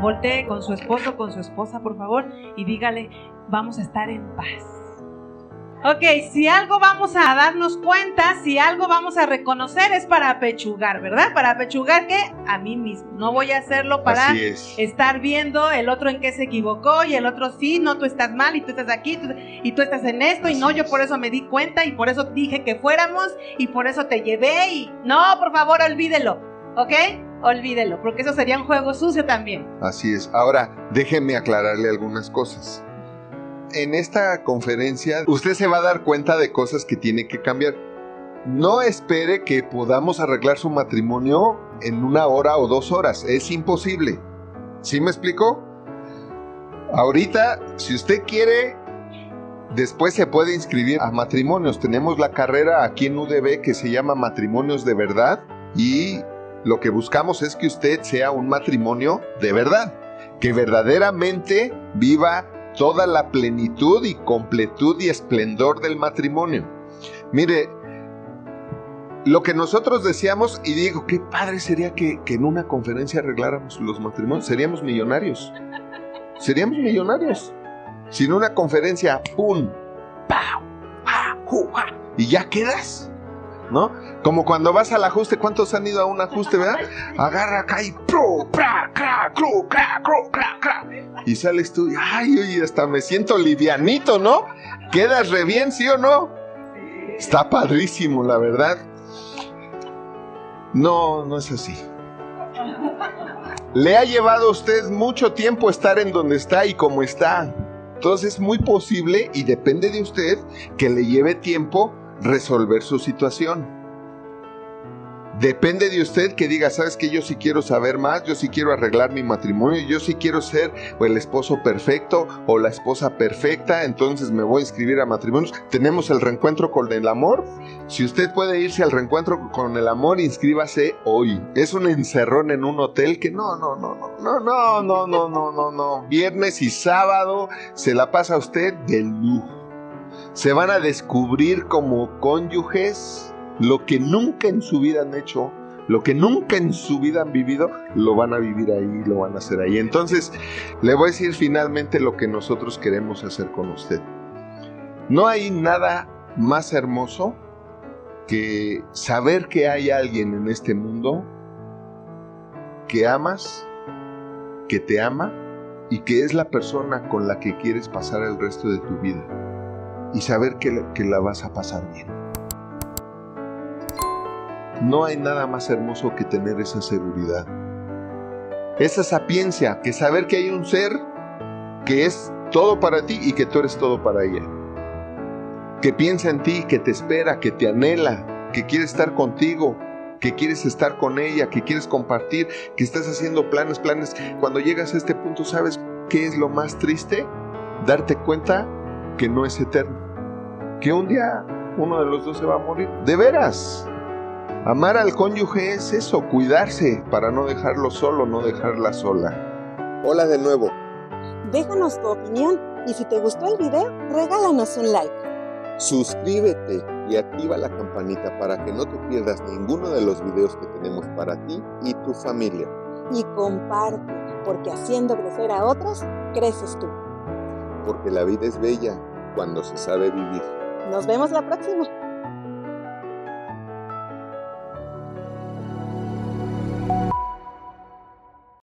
voltee con su esposo, con su esposa, por favor, y dígale, vamos a estar en paz. Ok, si algo vamos a darnos cuenta, si algo vamos a reconocer es para apechugar, ¿verdad? Para apechugar que a mí mismo. No voy a hacerlo para estar viendo el otro en qué se equivocó y el otro sí, no, tú estás mal y tú estás aquí y tú estás en esto y no, yo por eso me di cuenta y por eso dije que fuéramos y por eso te llevé y no, por favor, olvídelo, ¿ok? Olvídelo, porque eso sería un juego sucio también. Así es. Ahora, déjenme aclararle algunas cosas en esta conferencia usted se va a dar cuenta de cosas que tiene que cambiar. No espere que podamos arreglar su matrimonio en una hora o dos horas. Es imposible. ¿Sí me explico? Ahorita, si usted quiere, después se puede inscribir a matrimonios. Tenemos la carrera aquí en UDB que se llama Matrimonios de Verdad y lo que buscamos es que usted sea un matrimonio de verdad, que verdaderamente viva toda la plenitud y completud y esplendor del matrimonio. Mire, lo que nosotros decíamos, y digo, qué padre sería que, en una conferencia arregláramos los matrimonios, seríamos millonarios. Seríamos millonarios. Si en una conferencia, ¡pum! ¡Pau! y ya quedas. ¿No? Como cuando vas al ajuste, ¿cuántos han ido a un ajuste, verdad? Agarra acá y y sales tú, ay, oye, hasta me siento livianito, ¿no? Quedas re bien, ¿sí o no? Está padrísimo, la verdad. No, no es así. Le ha llevado a usted mucho tiempo estar en donde está y como está. Entonces es muy posible y depende de usted que le lleve tiempo resolver su situación. Depende de usted que diga, sabes que yo sí quiero saber más, yo sí quiero arreglar mi matrimonio, yo sí quiero ser el esposo perfecto o la esposa perfecta, entonces me voy a inscribir a matrimonios. Tenemos el reencuentro con el amor. Si usted puede irse al reencuentro con el amor, inscríbase hoy. Es un encerrón en un hotel que no, no, no, no, no, no, no, no, no, no, no. Viernes y sábado se la pasa usted de lujo se van a descubrir como cónyuges lo que nunca en su vida han hecho, lo que nunca en su vida han vivido, lo van a vivir ahí, lo van a hacer ahí. Entonces, le voy a decir finalmente lo que nosotros queremos hacer con usted. No hay nada más hermoso que saber que hay alguien en este mundo que amas, que te ama y que es la persona con la que quieres pasar el resto de tu vida y saber que, que la vas a pasar bien. No hay nada más hermoso que tener esa seguridad. Esa sapiencia, que saber que hay un ser que es todo para ti y que tú eres todo para ella. Que piensa en ti, que te espera, que te anhela, que quiere estar contigo, que quieres estar con ella, que quieres compartir, que estás haciendo planes, planes. Cuando llegas a este punto, ¿sabes qué es lo más triste? Darte cuenta que no es eterno. Que un día uno de los dos se va a morir. De veras. Amar al cónyuge es eso, cuidarse para no dejarlo solo, no dejarla sola. Hola de nuevo. Déjanos tu opinión y si te gustó el video, regálanos un like. Suscríbete y activa la campanita para que no te pierdas ninguno de los videos que tenemos para ti y tu familia. Y comparte, porque haciendo crecer a otros, creces tú. Porque la vida es bella cuando se sabe vivir. Nos vemos la próxima.